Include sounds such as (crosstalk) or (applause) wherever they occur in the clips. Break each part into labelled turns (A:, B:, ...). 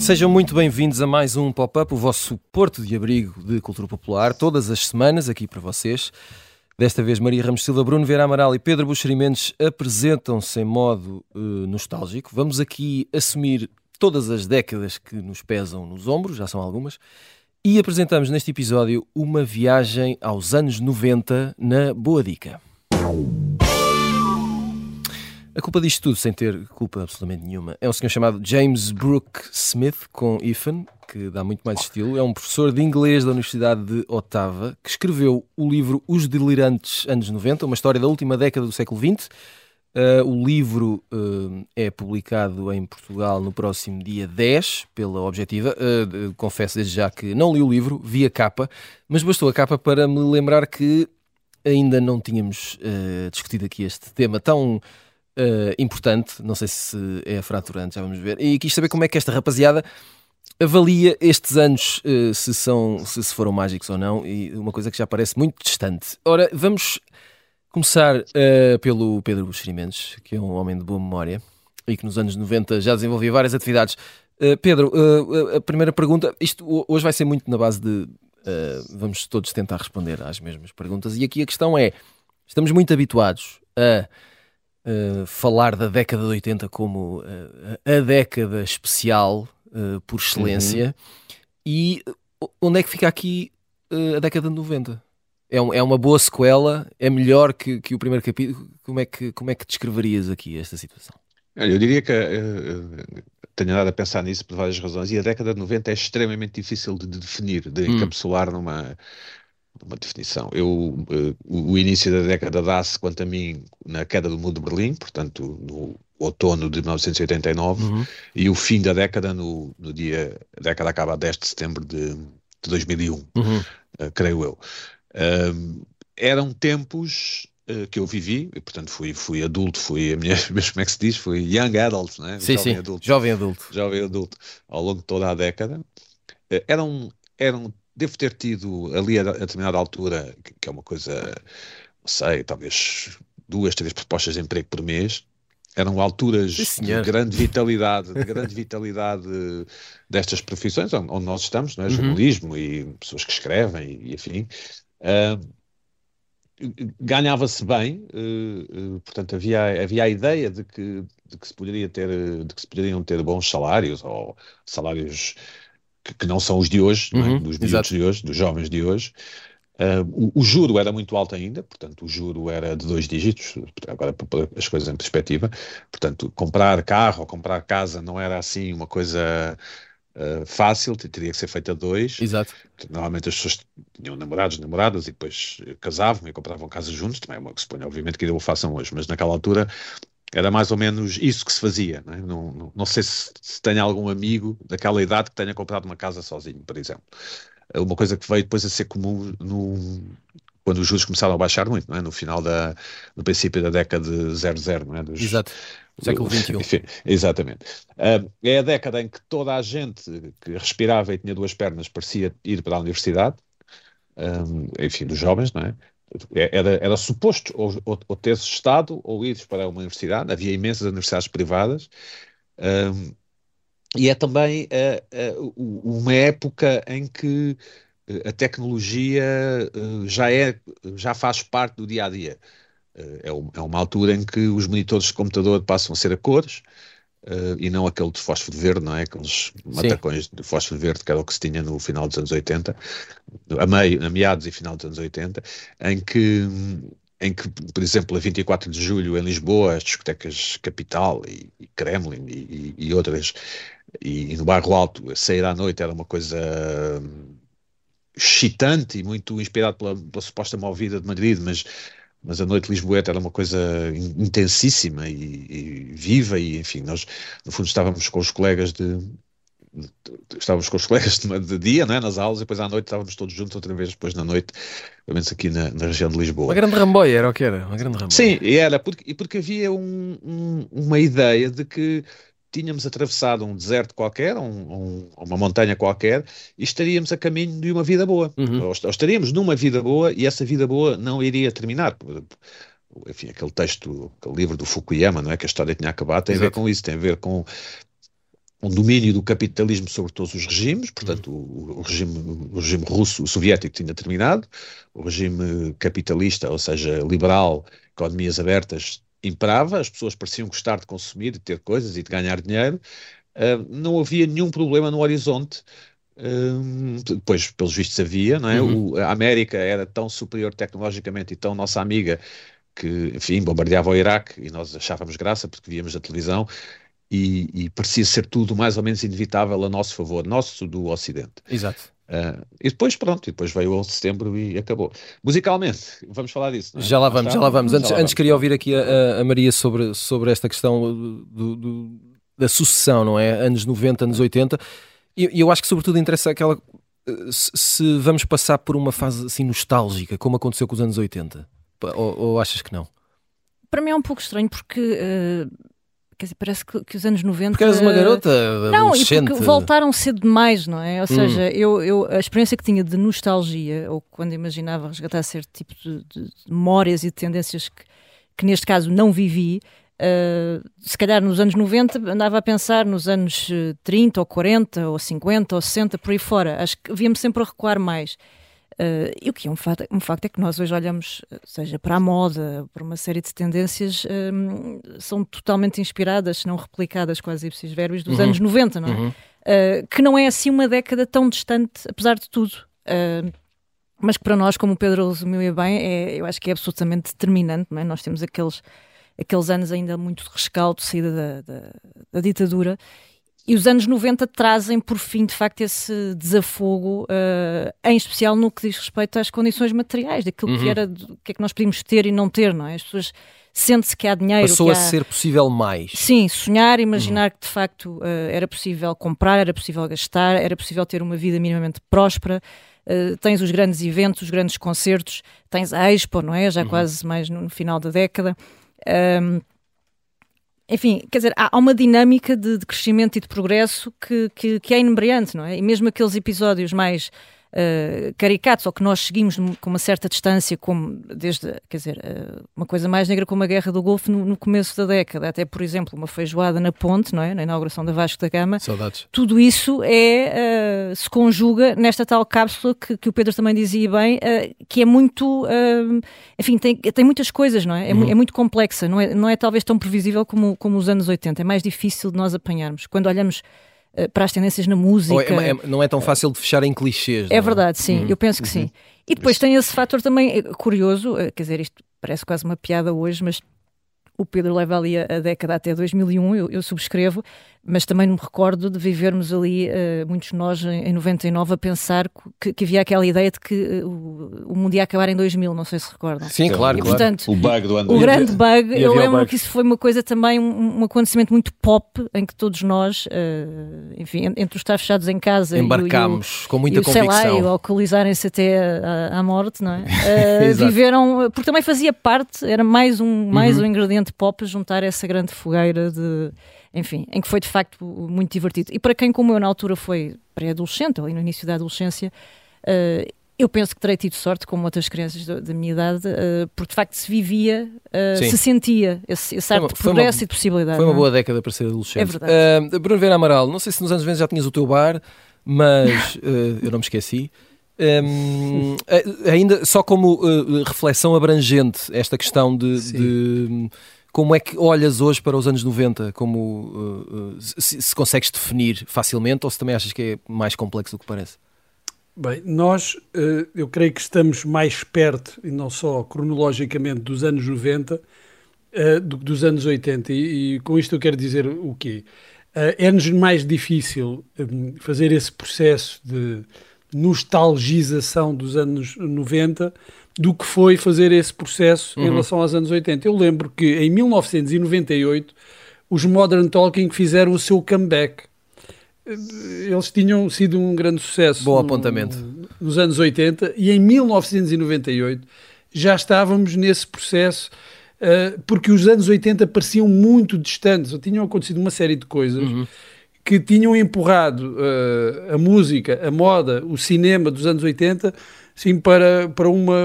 A: Sejam muito bem-vindos a mais um Pop-Up, o vosso porto de abrigo de cultura popular, todas as semanas aqui para vocês. Desta vez, Maria Ramos Silva, Bruno Vera Amaral e Pedro Buxerimentos apresentam-se em modo uh, nostálgico. Vamos aqui assumir todas as décadas que nos pesam nos ombros, já são algumas, e apresentamos neste episódio uma viagem aos anos 90 na Boa Dica. A culpa disto tudo, sem ter culpa absolutamente nenhuma, é um senhor chamado James Brooke Smith, com Ethan, que dá muito mais estilo. É um professor de inglês da Universidade de Ottawa, que escreveu o livro Os Delirantes Anos 90, uma história da última década do século XX. Uh, o livro uh, é publicado em Portugal no próximo dia 10, pela Objetiva. Uh, confesso desde já que não li o livro, vi a capa, mas bastou a capa para me lembrar que ainda não tínhamos discutido aqui este tema tão importante, não sei se é fraturante, já vamos ver, e quis saber como é que esta rapaziada avalia estes anos, se, são, se, se foram mágicos ou não, e uma coisa que já parece muito distante. Ora, vamos começar uh, pelo Pedro Buxerimentos, que é um homem de boa memória e que nos anos 90 já desenvolvia várias atividades. Uh, Pedro, uh, a primeira pergunta, isto hoje vai ser muito na base de vamos todos tentar responder às mesmas perguntas, e aqui a questão é: estamos muito habituados a falar da década de 80 como a década especial por excelência. Uhum. E onde é que fica aqui a década de 90? É, um, é uma boa sequela? É melhor que, que o primeiro capítulo? Como é, que, como é que descreverias aqui esta situação?
B: Eu diria que uh, tenho andado a pensar nisso por várias razões, e a década de 90 é extremamente difícil de, de definir, de hum. encapsular numa, uma definição. Eu, uh, o início da década dá-se, quanto a mim, na queda do muro de Berlim, portanto, no outono de 1989, uhum. e o fim da década no, no dia. A década acaba a 10 de setembro de, de 2001, uhum. uh, creio eu. Uh, eram tempos que eu vivi, e portanto fui, fui adulto, fui a minha, mesmo (laughs) como é que se diz, fui young adult, né?
A: Sim, jovem sim, adulto, jovem adulto.
B: Jovem adulto, ao longo de toda a década. Eram, eram devo ter tido ali a, a determinada altura, que, que, é uma coisa, não sei, talvez duas, três propostas de emprego por mês. Eram alturas Sim, de grande (laughs) vitalidade, de grande vitalidade destas profissões onde, onde nós estamos, não é? Uhum. jornalismo e pessoas que escrevem e, e enfim. Uh, ganhava-se bem, uh, uh, portanto havia, havia a ideia de que, de que se poderia ter, de que se poderiam ter bons salários ou salários que, que não são os de hoje, é? uhum, é? dos miúdos de hoje, dos jovens de hoje. Uh, o, o, juro era muito alto ainda, portanto, o juro era de dois dígitos, agora para pôr as coisas em perspectiva. Portanto, comprar carro ou comprar casa não era assim uma coisa uh, fácil, teria que ser feita dois.
A: Exato.
B: Normalmente as pessoas tinham namorados, namoradas e depois casavam e compravam casa juntos, também é uma que se põe, obviamente, que ainda o façam hoje, mas naquela altura era mais ou menos isso que se fazia. Não, é? não, não, não, sei se, se tenha algum amigo daquela idade que tenha comprado uma casa sozinho, por exemplo. Uma coisa que veio depois a ser comum no, quando os juros começaram a baixar muito, não é? no final da, no princípio da década de 00, não é?
A: Dos, Exato. Século XXI.
B: Enfim, exatamente. É a década em que toda a gente que respirava e tinha duas pernas parecia ir para a universidade, enfim, dos jovens, não é? É, era, era suposto ou, ou, ou teres estado ou ires para uma universidade, havia imensas universidades privadas, e é também uma época em que a tecnologia uh, já, é, já faz parte do dia a dia. É, é, uma altura em que os monitores de computador passam a ser a cores, Uh, e não aquele de fósforo verde, não é? Aqueles matacões de fósforo verde, que era o que se tinha no final dos anos 80, a, meio, a meados e final dos anos 80, em que, em que, por exemplo, a 24 de julho em Lisboa, as discotecas Capital e, e Kremlin e, e, e outras, e, no bairro Alto, sair à noite era uma coisa excitante e muito inspirado pela, pela suposta movida de Madrid, mas mas a noite lisboeta era uma coisa intensíssima e, e, viva e enfim nós no fundo estávamos com os colegas de, de estávamos com os colegas de, de, dia não é? nas aulas e depois à noite estávamos todos juntos outra vez depois na noite pelo menos aqui na, na região de Lisboa
A: uma grande ramboia era o que era uma grande ramboia
B: sim e era porque, porque havia um, um, uma ideia de que tínhamos atravessado um deserto qualquer, um, um, uma montanha qualquer, e estaríamos a caminho de uma vida boa. Uhum. Ou, ou, estaríamos numa vida boa e essa vida boa não iria terminar. Enfim, aquele texto, aquele livro do Fukuyama, não é? Que a história tinha acabado, tem Exato. a ver com isso, tem a ver com um domínio do capitalismo sobre todos os regimes, portanto, uhum. o, o, regime, o regime russo, o soviético tinha terminado, o regime capitalista, ou seja, liberal, economias abertas, imperava, as pessoas pareciam gostar de consumir, de ter coisas e de ganhar dinheiro, uh, não havia nenhum problema no horizonte. Uh, depois, pelos vistos, havia, não é? Uhum. O, a América era tão superior tecnologicamente e tão nossa amiga que, enfim, bombardeava o Iraque e nós achávamos graça porque víamos a televisão e, e, parecia ser tudo mais ou menos inevitável a nosso favor, nosso do Ocidente.
A: Exato.
B: Uh, e depois, pronto, e depois veio o 11 de setembro e acabou. Musicalmente, vamos falar disso. É?
A: Já lá vamos, já lá vamos. Antes, lá antes queria ouvir aqui a, a, Maria sobre, sobre esta questão do, do, da sucessão, não é? Anos 90, anos 80. E eu acho que, sobretudo, interessa aquela. Se vamos passar por uma fase assim nostálgica, como aconteceu com os anos 80, ou, ou achas que não?
C: Para mim é um pouco estranho porque. Uh Quer dizer, parece que, que, os anos 90.
A: Porque eras uma garota
C: Não, e porque voltaram cedo demais, não é? Ou hum. seja, eu, eu, a experiência que tinha de nostalgia, ou quando imaginava resgatar certo tipo de, de memórias e de tendências que, que neste caso não vivi, uh, se calhar nos anos 90 andava a pensar nos anos 30 ou 40 ou 50 ou 60, por aí fora. Acho que via-me sempre a recuar mais. Uh, e o que é um facto, um facto é que nós hoje olhamos, seja para a moda, para uma série de tendências, um, são totalmente inspiradas, se não replicadas, quase ipsis verbis, dos uhum. anos 90, não é? Uhum. Uh, que não é assim uma década tão distante, apesar de tudo. Uh, mas que para nós, como o Pedro resumiu bem, é, eu acho que é absolutamente determinante, não é? Nós temos aqueles, aqueles anos ainda muito de rescaldo, saída da, da, da ditadura, e os anos 90 trazem, por fim, de facto, esse desafogo, uh, em especial no que diz respeito às condições materiais, daquilo uhum. que era, o que é que nós podíamos ter e não ter, não é? As pessoas sente-se que há dinheiro.
A: Passou
C: a
A: há... ser possível mais.
C: Sim, sonhar, imaginar uhum. que de facto uh, era possível comprar, era possível gastar, era possível ter uma vida minimamente próspera. Uh, tens os grandes eventos, os grandes concertos, tens a Expo, não é? Já uhum. quase mais no, no, final da década. Um, enfim, quer dizer, há uma dinâmica de, de crescimento e de progresso que, que, que, é inebriante, não é? E mesmo aqueles episódios mais uh, caricatos ou que nós seguimos com uma certa distância, como desde, quer dizer, uh, uma coisa mais negra como a Guerra do Golfo no, no, começo da década, até por exemplo uma feijoada na ponte, não é? Na inauguração da Vasco da Gama.
A: Saudades.
C: Tudo isso é, uh, se conjuga nesta tal cápsula que, que o Pedro também dizia bem, que é muito, enfim, tem, tem muitas coisas, não é? É, uhum. é, muito complexa, não é, não é talvez tão previsível como, como os anos 80, é mais difícil de nós apanharmos. Quando olhamos eh, para as tendências na música.
A: É, é, não é tão fácil de fechar em clichês.
C: É, verdade, sim, hum. eu penso que sim. Uhum. E depois tem esse fator também eh, curioso, eh, quer dizer, isto parece quase uma piada hoje, mas o Pedro leva ali a, a década até 2001, eu, eu, subscrevo, mas também me recordo de vivermos ali, uh, muitos nós em, em 99, a pensar que, que, havia aquela ideia de que uh, o, o mundo ia acabar em 2000, não sei se recordam.
A: Sim, claro,
C: e,
A: claro.
C: Portanto,
B: o bug do ano
C: O grande bug, eu lembro que isso foi uma coisa também, um, um acontecimento muito pop, em que todos nós, uh, enfim, entre os estar fechados em casa
A: embarcámos
C: e
A: com muita
C: e o,
A: convicção.
C: Sei lá, e alcoolizarem-se até à, à, morte, não é? (laughs) viveram, porque também fazia parte, era mais um, mais uhum. um ingrediente pop juntar essa grande fogueira de enfim, em que foi de facto muito divertido. E para quem, como eu, na altura foi pré-adolescente, ali no início da adolescência, uh, eu penso que terei tido sorte, como outras crianças da, minha idade, uh, porque de facto se vivia, uh, se sentia esse, esse arte de progresso
A: uma,
C: e de possibilidade.
A: Foi uma
C: é?
A: boa década para ser adolescente.
C: É verdade.
A: Uh, Bruno Vera Amaral, não sei se nos anos 90 já tinhas o teu bar, mas (laughs) eu não me esqueci. Um, ainda só como reflexão abrangente, esta questão de, de como é que olhas hoje para os anos 90? Como, uh, uh, se, se, consegues definir facilmente ou se também achas que é mais complexo do que parece?
D: Bem, nós, uh, eu creio que estamos mais perto, e não só cronologicamente, dos anos 90 uh, do que dos anos 80. E, e, com isto eu quero dizer o quê? É-nos mais difícil um, fazer esse processo de nostalgização dos anos 90 do que foi fazer esse processo uhum. em relação aos anos 80. Eu lembro que em 1998 os Modern Talking fizeram o seu comeback. Eles tinham sido um grande sucesso
A: Bom apontamento.
D: No, nos anos 80 e em 1998 já estávamos nesse processo uh, porque os anos 80 pareciam muito distantes, ou tinham acontecido uma série de coisas uhum. que tinham empurrado uh, a música, a moda, o cinema dos anos 80 sim, para, para uma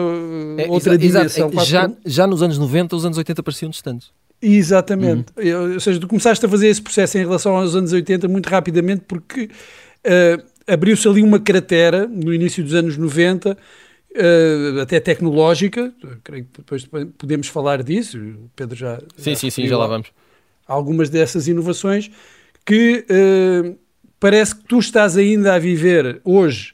D: é, outra dimensão.
A: É, já, já nos anos 90, os anos 80 pareciam distantes.
D: Exatamente. Uhum. Ou seja, tu começaste a fazer esse processo em relação aos anos 80 muito rapidamente porque uh, abriu-se ali uma cratera no início dos anos 90, uh, até tecnológica, creio que depois podemos falar disso, o Pedro já...
A: Sim, já sim, sim, já lá vamos.
D: Algumas dessas inovações que uh, parece que tu estás ainda a viver hoje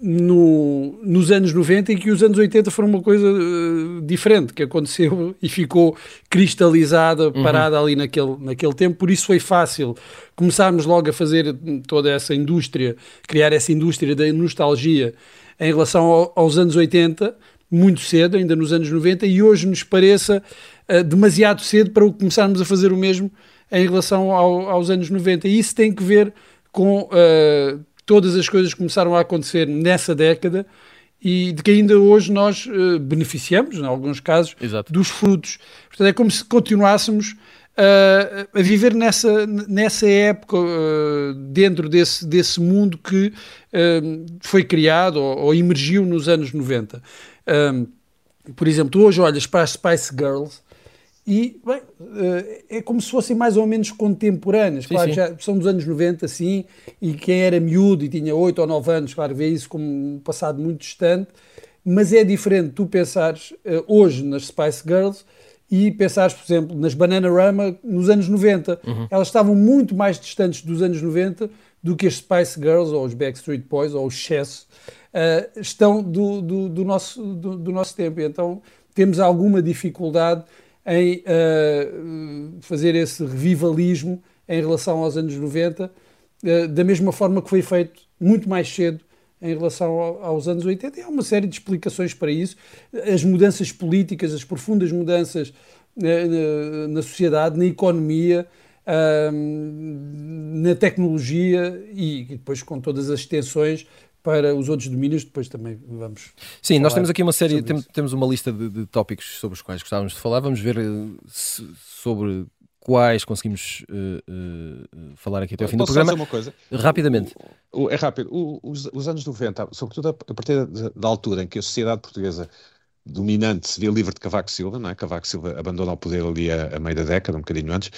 D: no, nos anos 90 e que os anos 80 foram uma coisa uh, diferente que aconteceu (laughs) e ficou cristalizada, uhum. parada uhum. ali naquele, naquele tempo. Por isso foi fácil começarmos logo a fazer toda essa indústria, criar essa indústria da nostalgia em relação ao, aos anos 80, muito cedo, ainda nos anos 90, e hoje nos pareça uh, demasiado cedo para começarmos a fazer o mesmo em relação ao, aos anos 90. E isso tem que ver com. Uh, todas as coisas começaram a acontecer nessa década e de que ainda hoje nós uh, beneficiamos, em alguns casos,
A: Exato.
D: dos frutos. Portanto, é como se continuássemos uh, a viver nessa, nessa época, uh, dentro desse, desse mundo que foi criado ou, ou, emergiu nos anos 90. por exemplo, hoje olhas para as Spice Girls e, bem, eh, é como se fossem mais ou menos contemporâneas. Sim, claro, sim. já são dos anos 90, sim, e quem era miúdo e tinha 8 ou 9 anos, claro, vê isso como um passado muito distante, mas é diferente tu pensares uh, hoje nas Spice Girls e pensares, por exemplo, nas Bananarama nos anos 90. Uhum. Elas estavam muito mais distantes dos anos 90 do que as Spice Girls ou os Backstreet Boys ou os Chess uh, estão do, do, do nosso, do, do nosso tempo. Então temos alguma dificuldade em uh, fazer esse revivalismo em relação aos anos 90, uh, eh, da mesma forma que foi feito muito mais cedo em relação ao, aos anos 80. E há uma série de explicações para isso. As mudanças políticas, as profundas mudanças na, eh, na, sociedade, na economia, na tecnologia e depois com todas as extensões para os outros domínios, depois também vamos.
A: Sim, nós temos aqui uma série, tem, temos uma lista de, de, tópicos sobre os quais gostávamos de falar. Vamos ver uh, se, sobre quais conseguimos uh, uh, falar aqui até ao fim
B: Posso
A: do programa.
B: uma coisa?
A: Rapidamente.
B: O, o, é rápido. O, os, os, anos 90, sobretudo a, a partir da, da, altura em que a sociedade portuguesa dominante se vê livre de Cavaco Silva, não é? Cavaco Silva abandona o poder ali a, a meio da década, um bocadinho antes,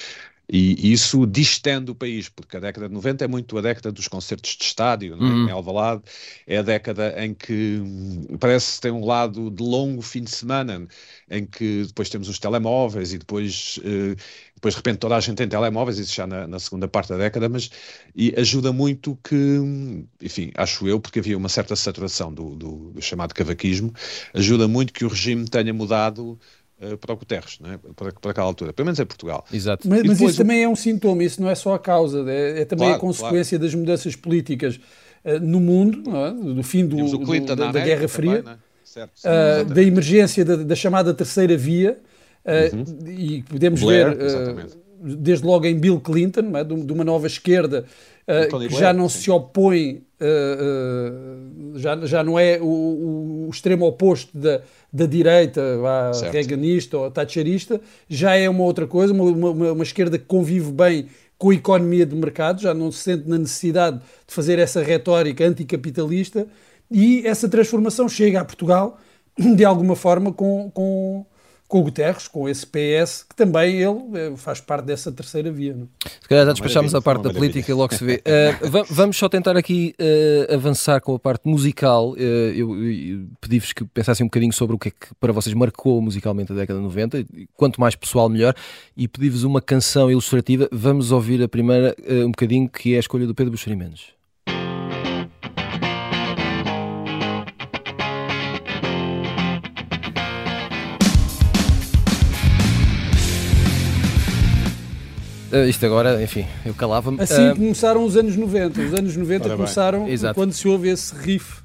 B: e isso distende o país, porque a década de 90 é muito a década dos concertos de estádio, é? uhum. em Alvalade, é a década em que hum, parece que tem um lado de longo fim de semana, em que depois temos os telemóveis e depois, uh, depois de repente toda a gente tem telemóveis, isso já na, na, segunda parte da década, mas e ajuda muito que, hum, enfim, acho eu, porque havia uma certa saturação do, do, do chamado cavaquismo, ajuda muito que o regime tenha mudado para o Guterres, é? para, para aquela altura, pelo menos em Portugal.
A: Exato.
D: Mas, mas isso o... também é um sintoma, isso não é só a causa, é, é também claro, a consequência claro. das mudanças políticas uh, no mundo, é? do fim do, do, da, da, Guerra Fria, também, certo, uh, da emergência da, da, chamada Terceira Via, uhum. e podemos Blair, ver desde logo em Bill Clinton, é? de, de, uma nova esquerda uh, que já não sim. se opõe, uh, uh, já, já não é o, o extremo oposto da, da direita, a reaganista ou thatcherista, já é uma outra coisa, uma, uma, uma, esquerda que convive bem com a economia de mercado, já não se sente na necessidade de fazer essa retórica anticapitalista e essa transformação chega a Portugal (clears throat) de alguma forma com, com com o Guterres, com esse PS, que também ele eh, faz parte dessa terceira via. Não?
A: É? Se calhar já despachámos a parte da política e logo se vê. (laughs) Uh, vamos só tentar aqui uh, avançar com a parte musical. Uh, eu, eu pedi-vos que pensassem um bocadinho sobre o que é que para vocês marcou musicalmente a década de 90, quanto mais pessoal melhor, e pedi-vos uma canção ilustrativa. Vamos ouvir a primeira um bocadinho, que é a escolha do Pedro Buxeri Uh, isto agora, enfim, eu calava-me.
D: Assim uh, começaram os anos 90. Os anos 90 começaram quando se ouve esse riff.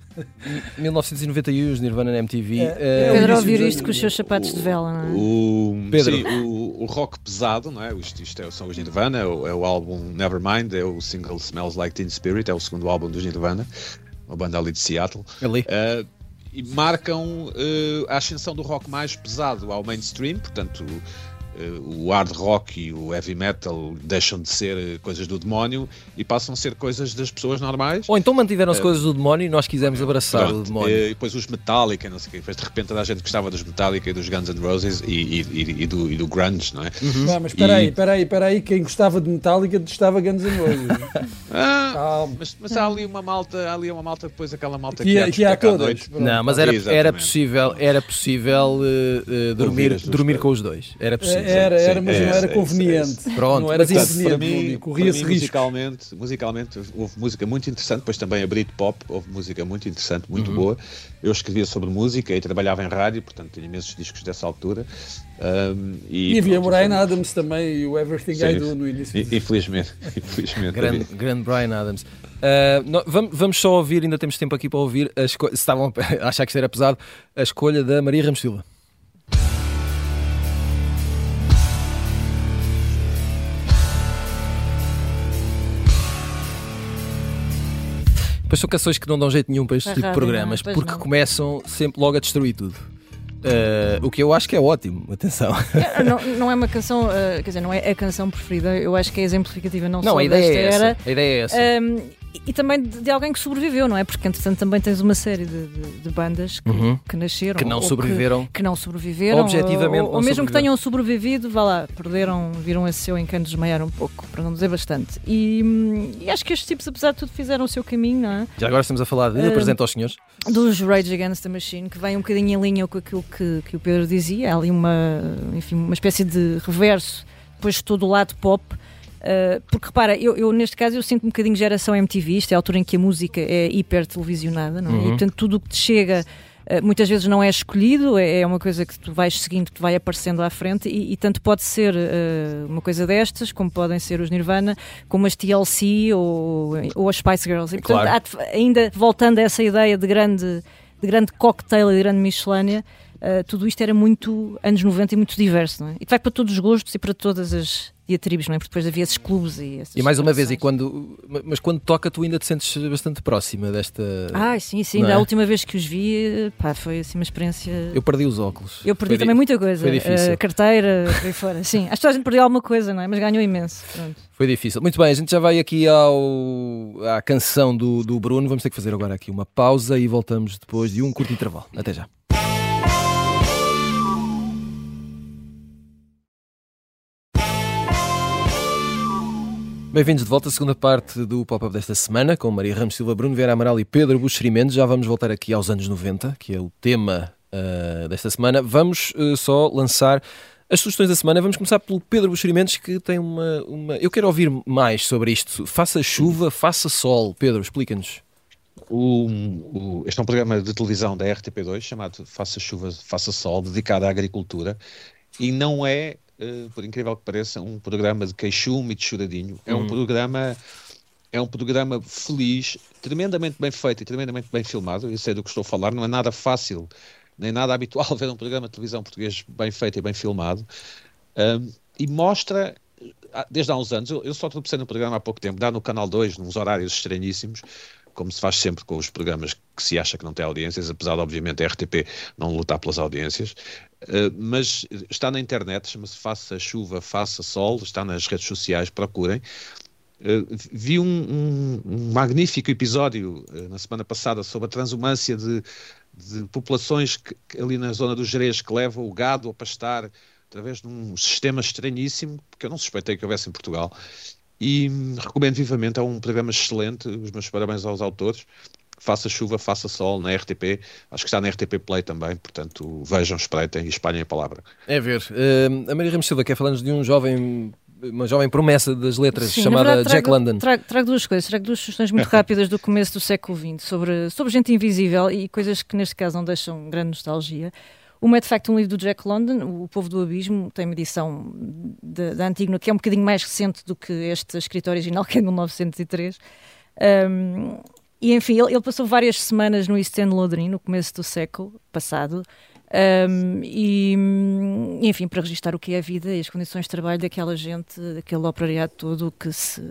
A: 1991, os Nirvana na MTV. É,
C: é uh, Pedro ouvir isto com os seus sapatos de vela, não é?
B: O, Pedro. Sim, o, o, rock pesado, não é? Isto, isto é, são os Nirvana, é o, é o, álbum Nevermind, é o single Smells Like Teen Spirit, é o segundo álbum dos Nirvana, uma banda ali de Seattle.
A: Ali.
B: Uh, e marcam uh, a ascensão do rock mais pesado ao mainstream, portanto o hard rock e o heavy metal deixam de ser eh, coisas do demónio e passam a ser coisas das pessoas normais.
A: Ou então mantiveram-se uh, coisas do demónio e nós quisemos abraçar pronto, o demónio.
B: E depois os Metallica, não sei o quê. Depois de repente toda a gente gostava dos Metallica e dos Guns N' Roses e, e, e, do, e do grunge, não é?
D: Uhum. Não, mas espera aí, espera aí, espera aí, quem gostava de Metallica gostava Guns N' Roses. (laughs)
B: ah, mas, mas há ali uma malta, há ali uma malta depois aquela malta
D: que, que, há, que há todas.
A: Não, mas era, era possível, era possível uh, uh, dormir, dormir com os dois. Era possível.
D: Era, era, mas não era conveniente.
A: Pronto,
D: não era
A: conveniente.
B: Para mim, corria-se risco. Musicalmente, musicalmente, houve música muito interessante, depois também a Britpop, houve música muito interessante, muito uhum. boa. Eu escrevia sobre música e trabalhava em rádio, portanto tinha imensos discos dessa altura. Um,
D: e, e havia pronto, Brian Adams também e o Everything Sim, I Do no início.
B: Infelizmente, infelizmente. (laughs)
A: grande, grande Brian Adams. Uh, no, vamos, vamos, só ouvir, ainda temos tempo aqui para ouvir, a se estavam (laughs) a achar que isto era pesado, a escolha da Maria Ramos Silva. Pois são canções que não dão jeito nenhum para este tipo de programas, não, porque não. começam sempre logo a destruir tudo. Uh, o que eu acho que é ótimo, atenção.
C: É, não, (laughs) não é uma canção, uh, quer dizer, não é a canção preferida, eu acho que é exemplificativa não,
A: não
C: só
A: a ideia
C: desta
A: é
C: era.
A: Essa, a ideia é essa. Um,
C: e também de, de, alguém que sobreviveu, não é? Porque entretanto também tens uma série de, de, de bandas que, uhum. que, nasceram
A: que não sobreviveram,
C: que, que, não sobreviveram,
A: objetivamente,
C: ou, ou mesmo que tenham sobrevivido, vá lá, perderam, viram esse seu encanto desmaiar um pouco, para não dizer bastante. E, e, acho que estes tipos, apesar de tudo, fizeram o seu caminho, não é?
A: Já agora estamos a falar de uh, apresenta aos senhores
C: dos Rage Against the Machine, que vem um bocadinho em linha com aquilo que, que o Pedro dizia, há ali uma, enfim, uma espécie de reverso, depois todo o lado pop Uh, porque repara, eu, eu, neste caso eu sinto um bocadinho geração MTV, isto é a altura em que a música é hiper televisionada, não é? Uhum. E portanto tudo o que te chega uh, muitas vezes não é escolhido, é, é, uma coisa que tu vais seguindo, que te vai aparecendo à frente, e, e tanto pode ser uh, uma coisa destas, como podem ser os Nirvana, como as TLC ou, ou as Spice Girls. E portanto, claro. há, ainda voltando a essa ideia de grande, de grande cocktail e de grande miscelânea. Uh, tudo isto era muito anos 90 e muito diverso, não é? E facto para todos os gostos e para todas as diatribes, não é? Porque depois havia esses clubes e
A: E mais uma vez, e quando, mas quando toca tu ainda te sentes bastante próxima desta...
C: Ah, sim, sim, é? a última vez que os vi, pá, foi assim uma experiência...
A: Eu perdi os óculos.
C: Eu perdi foi também muita coisa. Foi difícil. Uh, carteira, por aí fora, (laughs) sim. Acho que a gente perdeu alguma coisa, não é? Mas ganhou imenso, Pronto.
A: Foi difícil. Muito bem, a gente já vai aqui ao, à canção do, do Bruno, vamos ter que fazer agora aqui uma pausa e voltamos depois de um curto intervalo. Até já. Bem-vindos de volta à segunda parte do pop-up desta semana, com Maria Ramos Silva, Bruno Vieira Amaral e Pedro Buxeri Mendes. Já vamos voltar aqui aos anos 90, que é o tema uh, desta semana. Vamos uh, só lançar as sugestões da semana. Vamos começar pelo Pedro Buxeri Mendes, que tem uma, uma... Eu quero ouvir mais sobre isto. Faça chuva, faça sol. Pedro, explica-nos.
B: O, o, este é um programa de televisão da RTP2 chamado Faça Chuva, Faça Sol, dedicado à agricultura e não é eh, por incrível que pareça, um programa de queixume e de choradinho. É um uhum. programa é um programa feliz, tremendamente bem feito e tremendamente bem filmado. Eu sei do que estou a falar, não é nada fácil nem nada (laughs) habitual ver um programa de televisão português bem feito e bem filmado. Um, e mostra, ah, desde há uns anos, eu, eu só tropecei no programa há pouco tempo, dá no Canal 2, nos horários estranhíssimos, como se faz sempre com os programas que se acha que não têm audiências, apesar de, obviamente, a RTP não lutar pelas audiências. Uh, mas está na internet, chama-se Faça Chuva, Faça Sol, está nas redes sociais, procurem. Uh, vi um, um, um, magnífico episódio uh, na semana passada sobre a transumância de, de populações que, ali na zona do Jerez que levam o gado a pastar através de um sistema estranhíssimo, que eu não suspeitei que houvesse em Portugal, e recomendo vivamente, é um programa excelente, os meus parabéns aos autores. Faça chuva, faça sol na RTP, acho que está na RTP Play também, portanto vejam, espreitem e espalhem a palavra.
A: É ver, uh, a Maria Ramos Silva quer falar-nos de um jovem uma jovem promessa das letras Sim, chamada verdade, trago,
C: Jack
A: London.
C: Trago, trago, duas coisas, trago duas sugestões muito (laughs) rápidas do começo do século XX sobre, sobre gente invisível e coisas que neste caso não deixam grande nostalgia. Uma é de facto um livro do Jack London, O Povo do Abismo, tem uma edição da Antígona que é um bocadinho mais recente do que este escritor original, (laughs) que é de 1903. Um, e enfim, ele, ele, passou várias semanas no East End Lodrin, no começo do século passado, um, e enfim, para registrar o que é a vida e as condições de trabalho daquela gente, daquele operariado todo que se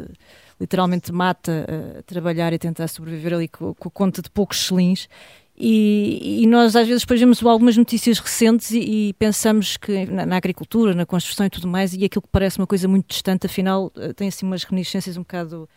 C: literalmente mata a trabalhar e tentar sobreviver ali com, com a conta de poucos selins E, e, nós às vezes depois vemos algumas notícias recentes e, e pensamos que na, na, agricultura, na construção e tudo mais, e aquilo que parece uma coisa muito distante, afinal eh, tem assim umas reminiscências um bocado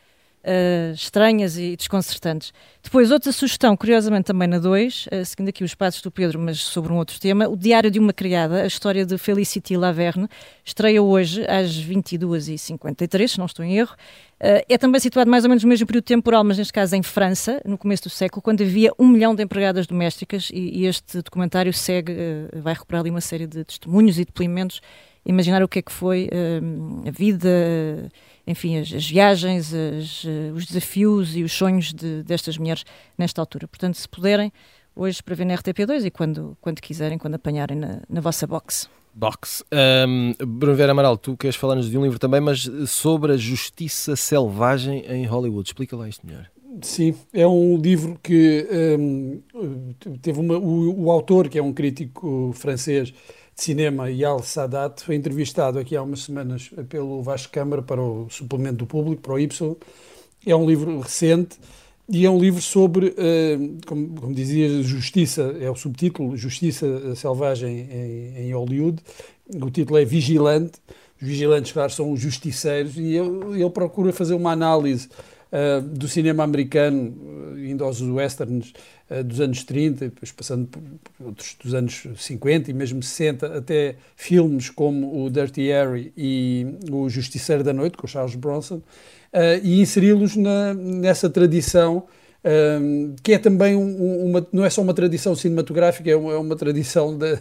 C: uh, estranhas e desconcertantes. Depois, outra sugestão, curiosamente também na 2, uh, seguindo aqui os passos do Pedro, mas sobre um outro tema, o Diário de uma Criada, a história de Felicity Laverne, estreia hoje às 22h53, se não estou em erro. Uh, é também situado mais ou menos no mesmo período temporal, mas neste caso em França, no começo do século, quando havia um milhão de empregadas domésticas e, e este documentário segue, uh, vai recuperar ali uma série de testemunhos e depoimentos, imaginar o que é que foi uh, a vida enfim, as, as viagens, as, os desafios e os sonhos de, destas mulheres nesta altura. Portanto, se puderem, hoje para ver na RTP2 e quando, quando quiserem, quando apanharem na, na vossa box.
A: Box. Um, Bruno Vera Amaral, tu queres falar-nos de um livro também, mas sobre a justiça selvagem em Hollywood. Explica lá isto melhor.
D: Sim, é um livro que um, teve uma, o, o, autor, que é um crítico francês, de cinema, Yal Sadat, foi entrevistado aqui há umas semanas pelo Vasco Câmara para o suplemento do público, para o Y. É um livro recente e é um livro sobre, uh, como, como, dizia, justiça, é o subtítulo, Justiça Selvagem em, em Hollywood. O título é Vigilante. Os vigilantes, claro, são os justiceiros e ele, ele procura fazer uma análise uh, do cinema americano, indo aos westerns, eh, dos anos 30, depois passando por outros dos anos 50 e mesmo 60, até filmes como o Dirty Harry e o Justiceiro da Noite, com Charles Bronson, uh, e inseri-los nessa tradição um, eh, que é também uma, não é só uma tradição cinematográfica, é uma, é uma tradição da,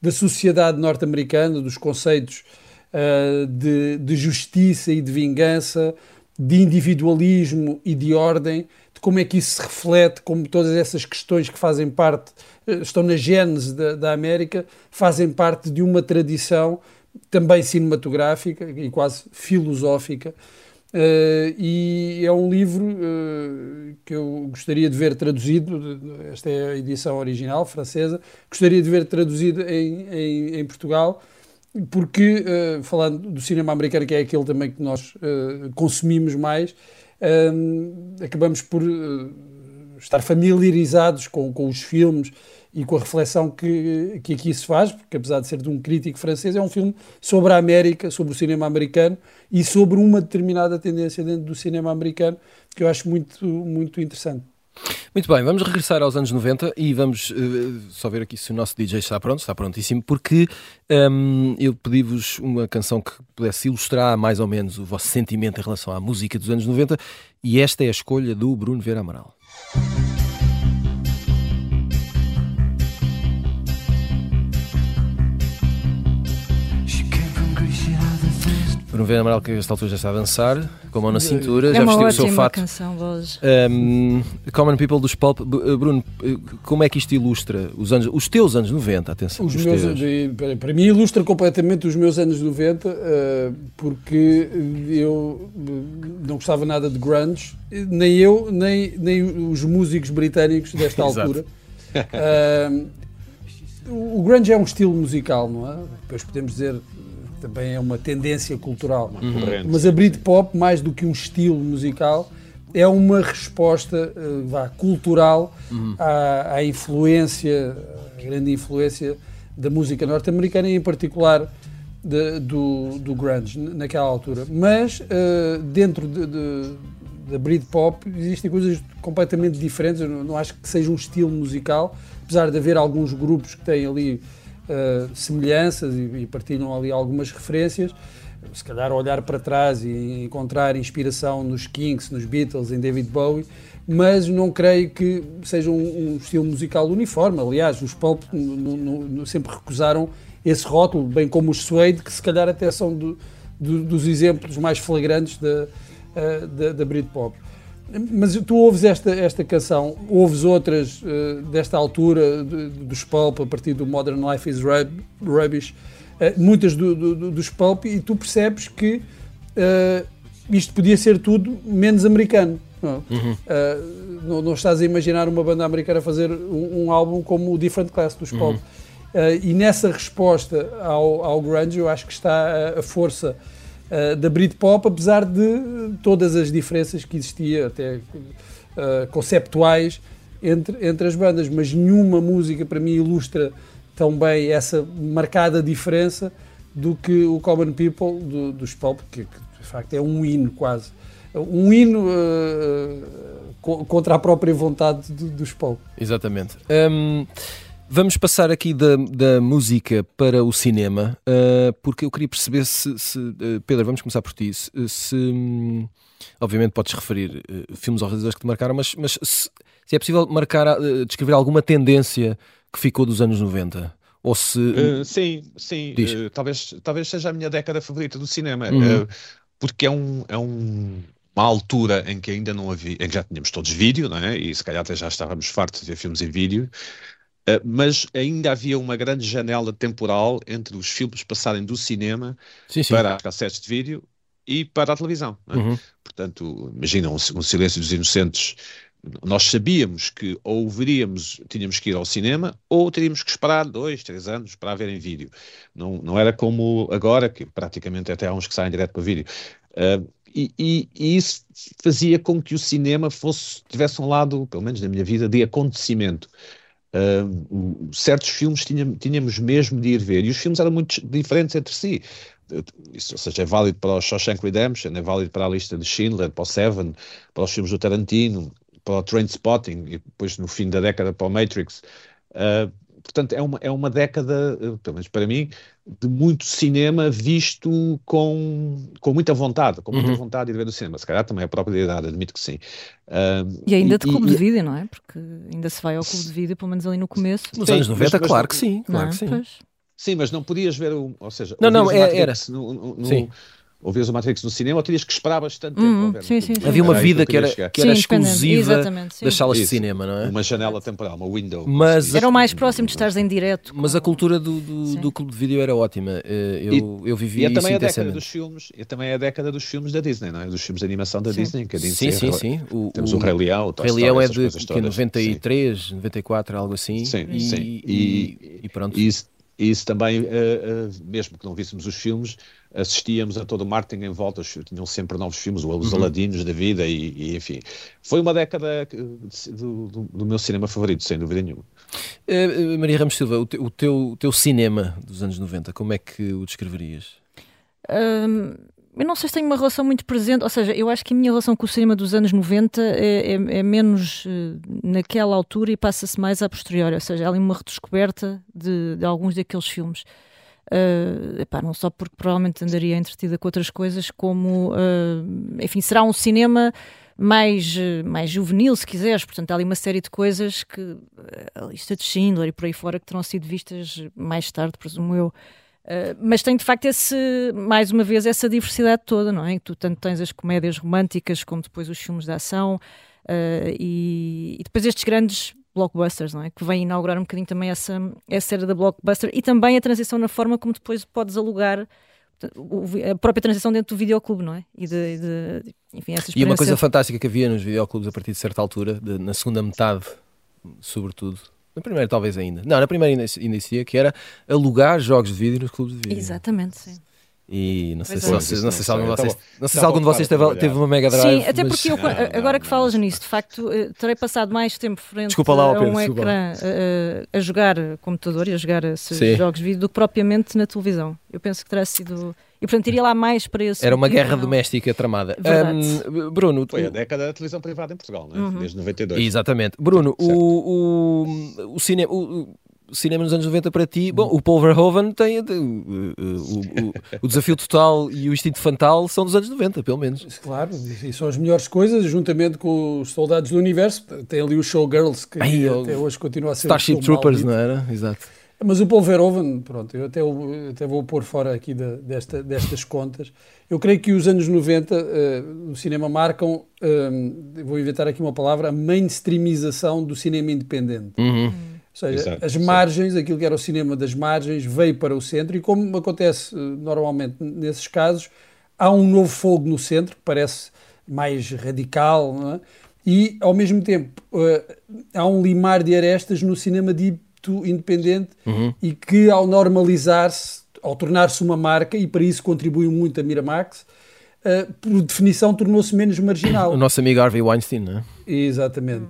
D: da sociedade norte-americana, dos conceitos uh, de, de justiça e de vingança, de individualismo e de ordem, de como é que isso se reflete, como todas essas questões que fazem parte, eh, estão na gênese da, da América, fazem parte de uma tradição também cinematográfica e quase filosófica. Uh, e é um livro uh, que eu gostaria de ver traduzido, esta é a edição original francesa, gostaria de ver traduzido em, em, em Portugal, porque, uh, falando do cinema americano, que é aquele também que nós consumimos mais, acabamos por estar familiarizados com, com os filmes e com a reflexão que, que aqui se faz, porque apesar de ser de um crítico francês, é um filme sobre a América, sobre o cinema americano e sobre uma determinada tendência dentro do cinema americano que eu acho muito, muito interessante.
A: Muito bem, vamos regressar aos anos 90 e vamos uh, só ver aqui se o nosso DJ está pronto, está prontíssimo, porque um, eu pedi-vos uma canção que pudesse ilustrar mais ou menos o vosso sentimento em relação à música dos anos 90 e esta é a escolha do Bruno Vera Amaral. Bruno Vera Amaral, que a esta altura já está a dançar, com a mão na cintura,
C: é
A: já vestiu o seu fato.
C: Canção,
A: um, Common People dos Pulp. Eh, Bruno, eh, como é que isto ilustra os, anos, os teus anos 90? Atenção.
D: Os, os meus, para, para mim, ilustra completamente os meus anos 90, uh, porque eu não gostava nada de grunge, nem eu, nem, nem os músicos britânicos desta (laughs) altura. Uh, o grunge é um estilo musical, não é? Depois podemos dizer também é uma tendência cultural. Mas a Britpop, mais do que um estilo musical, é uma resposta uh, vá, cultural uhum. à, à, influência, à grande influência da música norte-americana e em particular de, do, do grunge naquela altura. Mas uh, dentro de, de, da Britpop existem coisas completamente diferentes. Eu não, não acho que seja um estilo musical, apesar de haver alguns grupos que têm ali uh, semelhanças e, e, partilham ali algumas referências. Se calhar olhar para trás e encontrar inspiração nos Kinks, nos Beatles, em David Bowie, mas não creio que seja um, um estilo musical uniforme. Aliás, os Pulp sempre recusaram esse rótulo, bem como os Suede, que se calhar até são do, do, dos exemplos mais flagrantes da, uh, da, da Britpop. Mas tu ouves esta, esta canção, ouves outras uh, desta altura, de, dos Pulp, a partir do Modern Life is Rubbish, uh, muitas do, do, dos Pulp, e tu percebes que uh, isto podia ser tudo menos americano. Não, uhum. não, não, estás a imaginar uma banda americana fazer um, um álbum como o Different Class dos Pulp. Uhum. e nessa resposta ao, ao grunge, eu acho que está a, a força uh, da Britpop, apesar de todas as diferenças que existia, até uh, conceptuais, entre, entre as bandas, mas nenhuma música para mim ilustra tão bem essa marcada diferença do que o Common People do, dos Pulp, que, que, de facto é um hino quase. Um hino uh, contra a própria vontade do, dos Pulp.
A: Exatamente. Um, vamos passar aqui da, da música para o cinema, uh, porque eu queria perceber se, se uh, Pedro, vamos começar por ti, se, se um, obviamente podes referir filmes ou realizadores que te marcaram, mas, mas se, se é possível marcar, descrever alguma tendência que ficou dos anos 90? Ou se...
B: Uh, sim, sim. Uh, talvez, talvez seja a minha década favorita do cinema. Uhum. Uh, porque é, um, é um, uma altura em que ainda não havia, em que já tínhamos todos vídeo, não é? E se calhar até já estávamos fartos de ver filmes em vídeo. Mas ainda havia uma grande janela temporal entre os filmes passarem do cinema sim, sim. para as cassetes de vídeo e para a televisão. É? Uhum. Portanto, imagina um, um Silêncio dos Inocentes nós sabíamos que ou veríamos, tínhamos que ir ao cinema, ou teríamos que esperar dois, três anos para ver em vídeo. Não, não era como agora, que praticamente até há uns que saem direto para vídeo. Uh, e, e, e, isso fazia com que o cinema fosse, tivesse um lado, pelo menos na minha vida, de acontecimento. Certos filmes tínhamos, tínhamos mesmo de ir ver, e os filmes eram muito diferentes entre si. Isso, ou seja, é válido para o Shawshank Redemption, é válido para a lista de Schindler, para o Seven, para os filmes do Tarantino, para o Trainspotting e depois no fim da década para o Matrix. Uh, portanto, é uma, é uma década, uh, pelo menos para mim, de muito cinema visto com, com muita vontade, com muita uhum. vontade de ver o cinema. Se calhar também a própria idade, admito que sim.
C: Uh, e ainda de clube e, de vídeo, não é? Porque ainda se vai ao clube de vídeo, pelo menos ali no começo.
A: Nos anos 90, mas, claro que sim, claro que sim.
C: Pois.
B: Sim, mas não podias ver o. Ou seja,
A: não, não, é, era.
B: No, no, no, ou vês o Matrix no cinema ou terias que esperar bastante tempo
C: uhum. Sim, sim, sim.
A: Havia uma vida que era, que era exclusiva das salas Isso, de cinema, não é?
B: Uma janela temporal, uma window.
C: Mas era o mais próximo de estares em direto.
A: Mas a cultura do, do, do, clube de vídeo era ótima. Eh, eu, e, eu vivi
B: e é também a década dos filmes, e é também a década dos filmes da Disney, não é? Dos filmes de animação da Disney, que a
A: Disney Sim, sim, sim.
B: O, Temos o, Rei Leão, o
A: Rei Leão é de que, 93, 94, algo assim.
B: Sim, e, sim. E,
A: e pronto.
B: Isso, isso também, uh, uh, mesmo que não víssemos os filmes, assistíamos a todo o marketing em volta, tinham sempre novos filmes, os uhum. Aladinos da vida e, e, enfim. Foi uma década do, do, do, meu cinema favorito, sem dúvida nenhuma.
A: Uh, Maria Ramos Silva, o, te, o, teu, o teu cinema dos anos 90, como é que o descreverias?
C: Um, eu não sei se tenho uma relação muito presente, ou seja, eu acho que a minha relação com o cinema dos anos 90 é, é, é menos uh, naquela altura e passa-se mais a posteriori, ou seja, há ali uma redescoberta de, de alguns daqueles filmes. Uh, epá, não só porque provavelmente andaria entretida com outras coisas, como, uh, enfim, será um cinema mais, mais juvenil, se quiseres. Portanto, há ali uma série de coisas que a lista de Schindler e por aí fora que terão sido vistas mais tarde, presumo eu. Uh, mas tem de facto esse, mais uma vez, essa diversidade toda, não é? Tu tanto tens as comédias românticas como depois os filmes de ação e, e, depois estes grandes blockbusters, não é? Que vem inaugurar um bocadinho também essa, essa era da blockbuster e também a transição na forma como depois podes alugar a própria transição dentro do videoclube, não é? E, de, de, enfim, essa
A: e uma coisa fantástica que havia nos videoclubes a partir de certa altura, de, na segunda metade, sobretudo, na primeira talvez ainda, não, na primeira ainda, ainda existia, que era alugar jogos de vídeo nos clubes de vídeo.
C: Exatamente, sim.
A: E não sei, se, é. vocês, não sei se algum de vocês, não sei se algum de vocês teve, teve uma Mega Drive.
C: Sim, até porque eu, agora que falas nisso, de facto, eh, terei passado mais tempo frente
A: Desculpa lá,
C: a um ecrã a, eh, a, jogar computador e a jogar esses jogos de vídeo do que propriamente na televisão. Eu penso que terá sido. E portanto iria lá mais para esse.
A: Era uma guerra não. doméstica tramada. Um, Bruno.
B: Foi a década da televisão privada em Portugal, não é? Uhum. desde 92.
A: Exatamente. Bruno, o, o, o cinema. O, cinema nos anos 90 para ti, bom, o Paul Verhoeven tem, o, o, o, desafio total e o instinto fantal são dos anos 90, pelo menos.
D: Claro, e são as melhores coisas, juntamente com os Soldados do Universo. Tem ali os Showgirls, que Ai, até hoje continua a ser
A: Starship Troopers, não era? Exato.
D: Mas o Paul Verhoeven, pronto, eu até, até vou pôr fora aqui de, desta, destas contas. Eu creio que os anos 90 uh, no cinema marcam, uh, vou inventar aqui uma palavra, a mainstreamização do cinema independente.
A: Uhum.
D: Ou seja, Exato, as margens, aquilo que era o cinema das margens, veio para o centro e, como acontece eh, normalmente nesses casos, há um novo fogo no centro que parece mais radical, é? e ao mesmo tempo uh, há um limar de arestas no cinema dito independente
A: uhum.
D: e que, ao normalizar-se, ao tornar-se uma marca, e para isso contribuiu muito a Miramax, uh, por definição tornou-se menos marginal.
A: O nosso amigo Harvey Weinstein, não é?
D: Exatamente.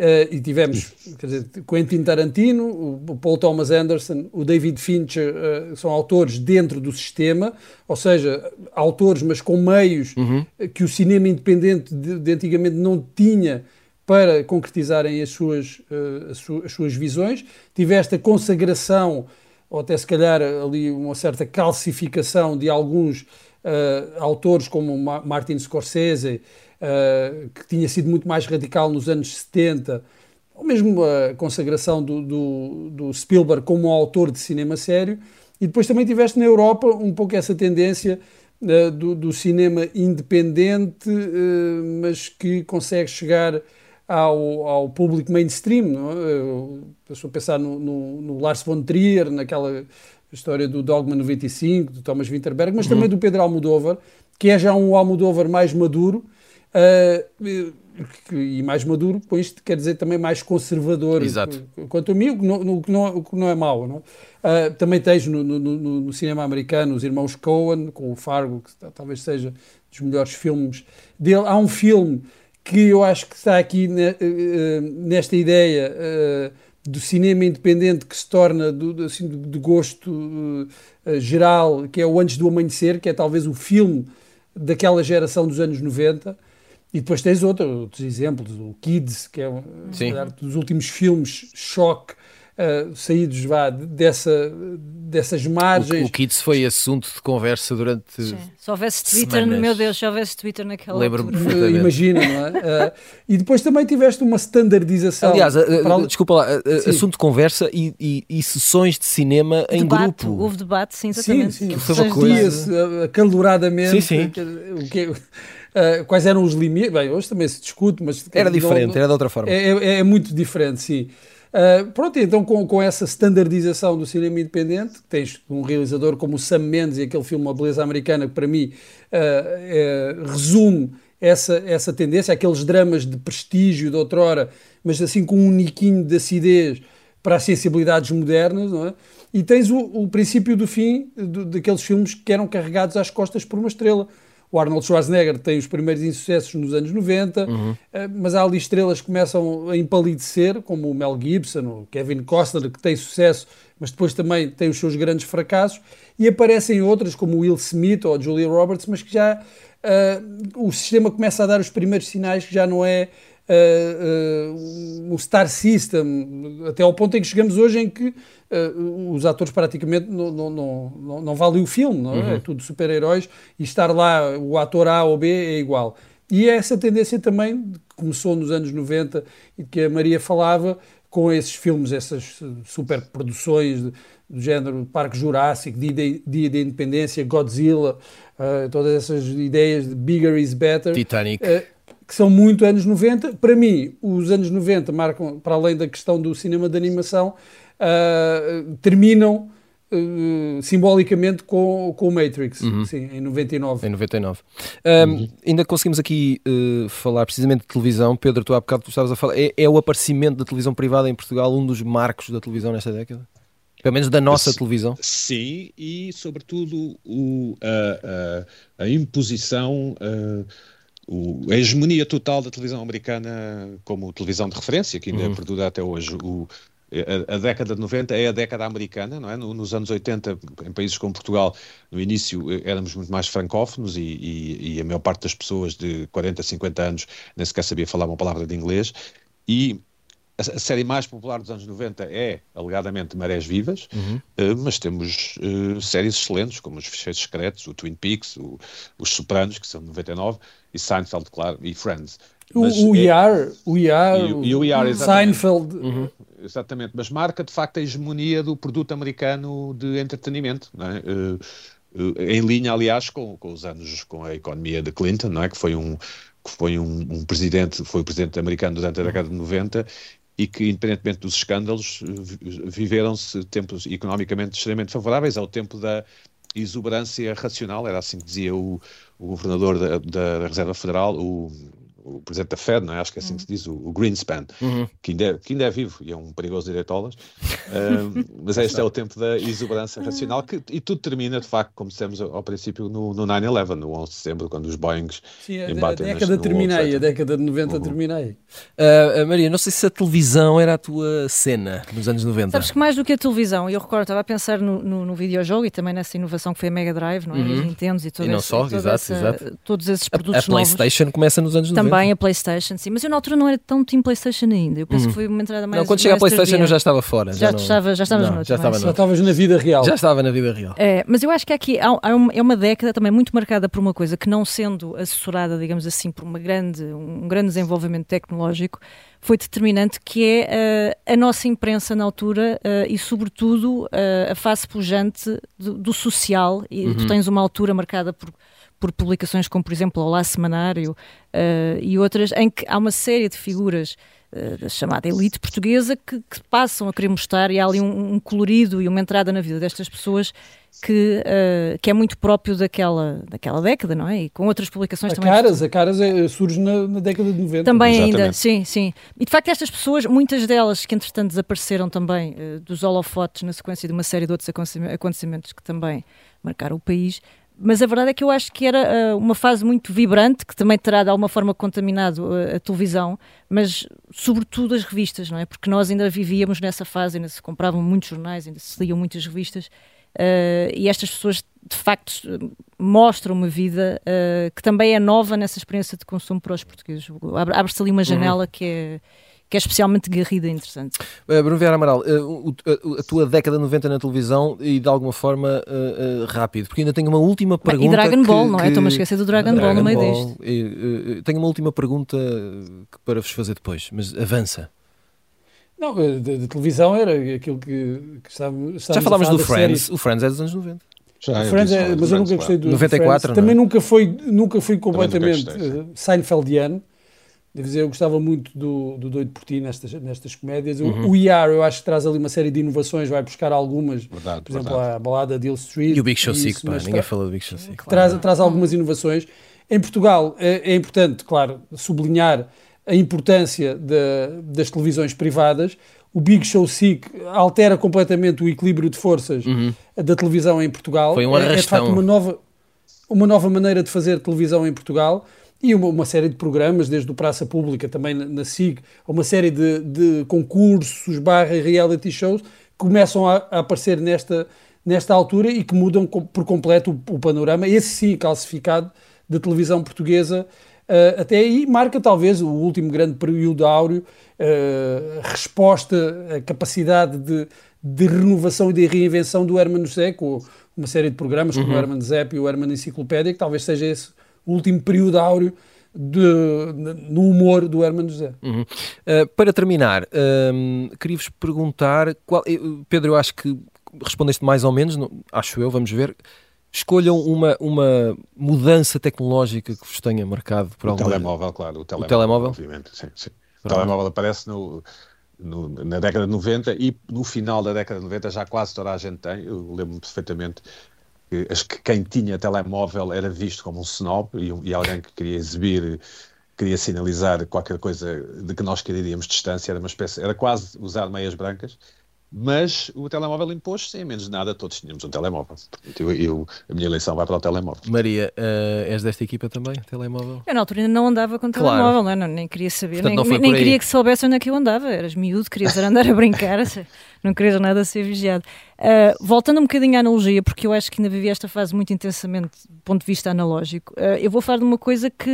D: Uh, e tivemos quer dizer, Quentin Tarantino, o Paul Thomas Anderson, o David Fincher, uh, são autores dentro do sistema, ou seja, autores, mas com meios uhum. que o cinema independente de, de, antigamente não tinha para concretizarem as suas, uh, as, su as suas visões. Tiveste a consagração, ou até se calhar ali uma certa calcificação de alguns autores como Martin Scorsese, uh, que tinha sido muito mais radical nos anos 70, ou mesmo a consagração do, do, do Spielberg como autor de cinema sério, e depois também tiveste na Europa um pouco essa tendência uh, do, do, cinema independente, uh, mas que consegue chegar ao, ao público mainstream. Não é? estou a pensar no, no, no, Lars von Trier, naquela história do Dogma 95, do Thomas Winterberg, mas uhum. também do Pedro Almodóvar, que é já um Almodóvar mais maduro, Uh, e mais maduro, com isto quer dizer também mais conservador.
A: Exato.
D: Quanto a mim, o que não, o que não, o que não é mau. Não? Uh, também tens no, no, no, no, cinema americano os irmãos Coen, com o Fargo, que talvez seja dos melhores filmes dele. Há um filme que eu acho que está aqui ne, uh, nesta ideia do cinema independente que se torna do, assim, de gosto geral, que é o Antes do Amanhecer, que é talvez o filme daquela geração dos anos 90 e depois tens outro, outros exemplos, o Kids, que é um dos últimos filmes choque uh, saídos vá, dessa, dessas margens.
A: O, o, Kids foi assunto de conversa durante. Sim.
C: Se houvesse Twitter, semanas. meu Deus, se houvesse Twitter naquela
A: Lembro-me
C: altura.
D: Imagina, não é? Uh, e depois também tiveste uma standardização.
A: Aliás, uh, desculpa lá, assunto de conversa e, e, e, sessões de cinema
C: em
A: debate, grupo.
C: Houve debate, sim, exatamente.
D: Sim, sim. Que foi uma coisa. acaloradamente. Sim, sim. O que, Uh, quais eram os limites? Bem, hoje também se discute, mas.
A: Era diferente, não, era de outra forma.
D: É, é, é muito diferente, sim. Uh, pronto, então com, com essa standardização do cinema independente, tens um realizador como o Sam Mendes e aquele filme A Beleza Americana, que para mim uh, resume essa, essa tendência, aqueles dramas de prestígio de outrora, mas assim com um niquinho de acidez para as sensibilidades modernas, não é? E tens o, o princípio do fim do, daqueles filmes que eram carregados às costas por uma estrela. O Arnold Schwarzenegger tem os primeiros insucessos nos anos 90, uhum. Eh, mas há ali estrelas que começam a empalidecer, como o Mel Gibson, o Kevin Costner, que tem sucesso, mas depois também tem os seus grandes fracassos, e aparecem outras, como o Will Smith ou a Julia Roberts, mas que já uh, o sistema começa a dar os primeiros sinais que já não é uh, uh, o Star System, até ao ponto em que chegamos hoje em que uh, os atores praticamente não, não, não, não, valem o filme, não é? Uhum. é tudo super-heróis e estar lá o ator A ou B é igual. E é essa tendência também que começou nos anos 90 e que a Maria falava com esses filmes, essas superproduções do género Parque Jurássico, Dia de Independência, Godzilla, todas essas ideias de bigger is better.
A: Titanic.
D: Que são muito anos 90. Para mim, os anos 90 marcam, para além da questão do cinema de animação, uh, terminam uh, simbolicamente com, com o Matrix, uhum. sim, em 99.
A: Em 99. Um, uhum. Ainda conseguimos aqui uh, falar precisamente de televisão. Pedro, tu há bocado tu estavas a falar, é, é, o aparecimento da televisão privada em Portugal um dos marcos da televisão nesta década? Pelo menos da nossa televisão?
B: Sim, e sobretudo o, a, a, a imposição. O, a hegemonia total da televisão americana como televisão de referência, que ainda uhum. perdura até hoje. O, a, a, década de 90 é a década americana, não é? Nos anos 80, em países como Portugal, no início eh, éramos muito mais francófonos e, e, e a maior parte das pessoas de 40, 50 anos nem sequer sabia falar uma palavra de inglês. E a, série mais popular dos anos 90 é, alegadamente, Marés Vivas, uhum. uh, mas temos uh, séries excelentes, como Os Fecheiros Secretos, o Twin Peaks, o, Os Sopranos, que são de 99, e Seinfeld, claro, e Friends.
D: Mas o, o ER, o ER,
B: e, o ER
D: Seinfeld.
B: Uhum. Exatamente, mas marca de facto a hegemonia do produto americano de entretenimento, não é? Uh, uh, em linha, aliás, com, com os anos, com a economia de Clinton, não é? que foi um, que foi um, um, presidente, foi o presidente americano durante a década de 90 e que, independentemente dos escândalos, viveram-se tempos economicamente extremamente favoráveis ao tempo da exuberância racional, era assim que dizia o, o governador da, da, Reserva Federal, o o presidente da Fed, não é? acho que é assim que se diz, o, o Greenspan, uhum. que, ainda é, que ainda é vivo e é um perigoso direitolas, uh, (laughs) mas este é o tempo da exuberância racional que, e tudo termina, de facto, como dissemos ao princípio, no, no 9-11, no 11 de setembro, quando os Boeings
D: Sim, embatem. A década termina aí, a década de 90 uhum. termina aí.
A: Uh, Maria, não sei se a televisão era a tua cena nos anos 90.
C: Sabes que mais do que a televisão, eu recordo, estava a pensar no, no, no videojogo e também nessa inovação que foi a Mega Drive, não é? Uhum. E, todo
A: e não
C: esse,
A: só, exato,
C: essa,
A: exato.
C: todos esses produtos
A: a, a PlayStation
C: novos.
A: começa nos anos 90.
C: Também a PlayStation, sim. Mas eu na altura não era tão Team PlayStation ainda. Eu penso uhum. que foi uma entrada mais.
A: Não, quando chega a PlayStation eu já estava fora.
C: Já,
A: já, não...
C: estava, já estavas
A: não,
C: no
A: já, estava
D: já estavas na vida real.
A: Já estava na vida real.
C: É, mas eu acho que aqui há, há uma, é uma década também muito marcada por uma coisa que, não sendo assessorada, digamos assim, por uma grande, um grande desenvolvimento tecnológico, foi determinante, que é uh, a nossa imprensa na altura uh, e, sobretudo, uh, a face pujante do, do social. E uhum. tu tens uma altura marcada por por publicações como, por exemplo, o Olá Semanário uh, e outras, em que há uma série de figuras uh, da chamada elite portuguesa que, que, passam a querer mostrar e há ali um, um, colorido e uma entrada na vida destas pessoas que, uh, que é muito próprio daquela, daquela década, não é? E com outras publicações
D: a
C: também.
D: Caras, a Caras é, surge na, na, década de 90.
C: Também Exatamente. ainda, sim, sim. E de facto estas pessoas, muitas delas que entretanto desapareceram também dos holofotes na sequência de uma série de outros acontecimentos que também marcaram o país, mas a verdade é que eu acho que era uh, uma fase muito vibrante, que também terá de alguma forma contaminado uh, a televisão, mas sobretudo as revistas, não é? Porque nós ainda vivíamos nessa fase, ainda se compravam muitos jornais, ainda se liam muitas revistas, uh, e estas pessoas de facto mostram uma vida que também é nova nessa experiência de consumo para os portugueses. Abre-se ali uma uhum. janela uhum. que é que é especialmente garrida e interessante.
A: Uh, Bruno Vieira Amaral, uh, a, a, tua década 90 na televisão e de alguma forma uh, rápido, porque ainda tenho uma última pergunta.
C: E Dragon
A: que,
C: Ball, não é? Estou-me a esquecer do Dragon, Dragon Ball no meio Ball, disto.
A: E, tenho uma última pergunta para vos fazer depois, mas avança.
D: Não, de, televisão era aquilo que, que estávamos,
A: Já falámos do Friends, série. o Friends é dos anos 90.
D: Já, Friends é, mas eu nunca gostei do
A: 94,
D: Friends. Também nunca foi, nunca fui completamente Seinfeldiano. Devo dizer, eu gostava muito do, do Doido por Ti nestas, nestas comédias. Uhum. O, o ER, eu acho que traz ali uma série de inovações, vai buscar algumas,
B: verdade,
D: por exemplo,
B: verdade.
D: a balada de Hill Street.
A: E o Big Show Sick, pá, ninguém falou do Big Show Sick.
D: Traz, traz algumas inovações. Em Portugal é, é importante, claro, sublinhar a importância de, das televisões privadas. O Big Show Sick altera completamente o equilíbrio de forças uhum. da televisão em Portugal.
A: Foi um arrastão.
D: É, é de facto uma nova, uma nova maneira de fazer televisão em Portugal e uma, uma, série de programas, desde o Praça Pública, também na, na SIG, uma série de, de, concursos barra reality shows que começam a, a, aparecer nesta, nesta altura e que mudam com, por completo o, o, panorama, esse sim calcificado da televisão portuguesa uh, até aí marca talvez o último grande período áureo, uh, resposta, a capacidade de, de renovação e de reinvenção do Herman José, com uma série de programas como uhum. o Herman Zep e o Herman Enciclopédia, que talvez seja esse o último período áureo de, no humor do Herman José.
A: Uhum. Uh, para terminar, uh, queria-vos perguntar, qual, Pedro, eu acho que respondeste mais ou menos, não, acho eu, vamos ver. Escolham uma, uma mudança tecnológica que vos tenha marcado por
B: o
A: alguma...
B: telemóvel, claro. O telemóvel,
A: o telemóvel?
B: obviamente, sim. sim. O telemóvel aparece no, no, na década de 90 e no final da década de 90 já quase toda a gente tem. Eu lembro-me perfeitamente que, acho que quem tinha telemóvel era visto como um snob e, e alguém que queria exibir queria sinalizar qualquer coisa de que nós queríamos distância, era uma espécie, era quase usar meias brancas, mas o telemóvel impôs-se, sem menos nada, todos tínhamos um telemóvel. Eu, eu, a minha eleição vai para o telemóvel.
A: Maria, uh, és desta equipa também, telemóvel?
C: Eu na altura ainda não andava com claro. telemóvel, não, é? não, nem queria saber, Portanto, nem, nem queria que soubesse onde é que eu andava. Eras miúdo, querias andar a brincar, (laughs) não querias nada a ser vigiado. Uh, voltando um bocadinho à analogia, porque eu acho que ainda vivi esta fase muito intensamente do ponto de vista analógico, uh, eu vou falar de uma coisa que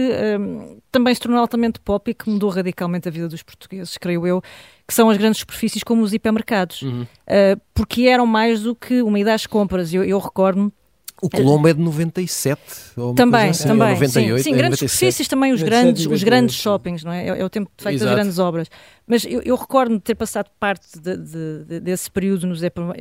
C: também se tornou altamente pop e que mudou radicalmente a vida dos portugueses, creio eu, que são as grandes superfícies como os hipermercados, uhum. uh, porque eram mais do que uma ida às compras. Eu, eu recordo-me
A: o Colombo é de 97 ou
C: também,
A: assim,
C: também.
A: 98,
C: sim, sim
A: é
C: grandes superfícies também os grandes, os grandes shoppings, não é? É, é o tempo de feito das grandes obras. Mas eu, eu recordo-me de ter passado parte de, de, de, desse período nos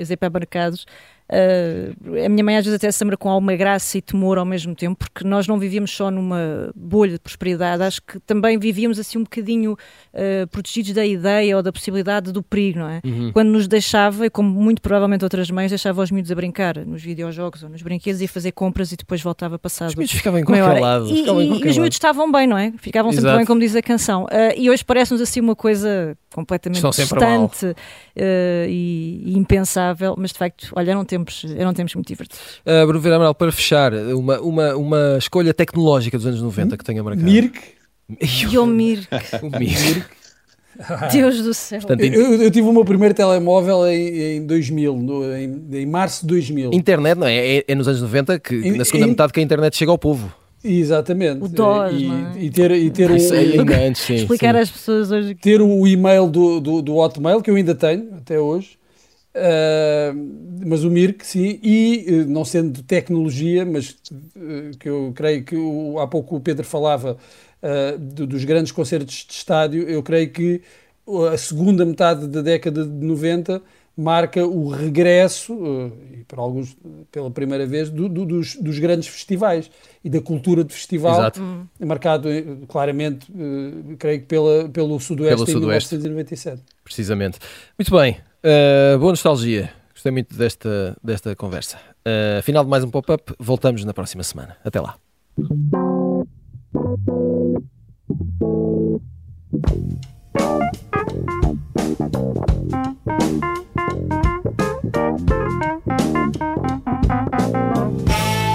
C: hipermercados Uh, a minha mãe às vezes até se lembra com alguma graça e temor ao mesmo tempo, porque nós não vivíamos só numa bolha de prosperidade, acho que também vivíamos assim um bocadinho uh, protegidos da ideia ou da possibilidade do perigo, não é? Uhum. Quando nos deixava, e como muito provavelmente outras mães, deixava os miúdos a brincar nos videojogos ou nos brinquedos e fazer compras e depois voltava passado. Os
A: miúdos ficavam em qualquer lado.
C: E, e, e os miúdos estavam bem, não é? Ficavam sempre Exato. bem, como diz a canção. Uh, e hoje parece-nos assim uma coisa completamente distante e, e, impensável, mas de facto, olha, eram tempos, eram tempos muito divertidos.
A: Uh, Bruno Amaral, para fechar, uma, uma, uma escolha tecnológica dos anos 90 hum? que tenha marcado.
D: Mirk.
C: E o Mirk. o Mirk. Deus do céu. Portanto,
D: eu, eu, tive o meu primeiro telemóvel em, em 2000, no, em, em, março de 2000.
A: Internet, não é? É, é nos anos 90 que, na segunda metade, que a internet chega ao povo.
D: Exatamente.
C: O DOS, e, é?
D: e, ter, e ter
A: Isso o, ainda (laughs) antes, sim,
C: explicar sim. às pessoas hoje
D: ter o e-mail do, do, do Hotmail que eu ainda tenho até hoje. Uh, mas o Mirk, sim, e uh, não sendo tecnologia, mas uh, que eu creio que o, há pouco o Pedro falava do, dos grandes concertos de estádio, eu creio que a segunda metade da década de 90 marca o regresso, e para alguns pela primeira vez, do, do, dos, dos, grandes festivais e da cultura de festival, Exato. marcado claramente, creio que pela, pelo Sudoeste pelo em Sudoeste. 1997.
A: Precisamente. Muito bem, uh, boa nostalgia. Gostei muito desta, desta conversa. Uh, final de mais um pop-up, voltamos na próxima semana. Até lá. Thank you.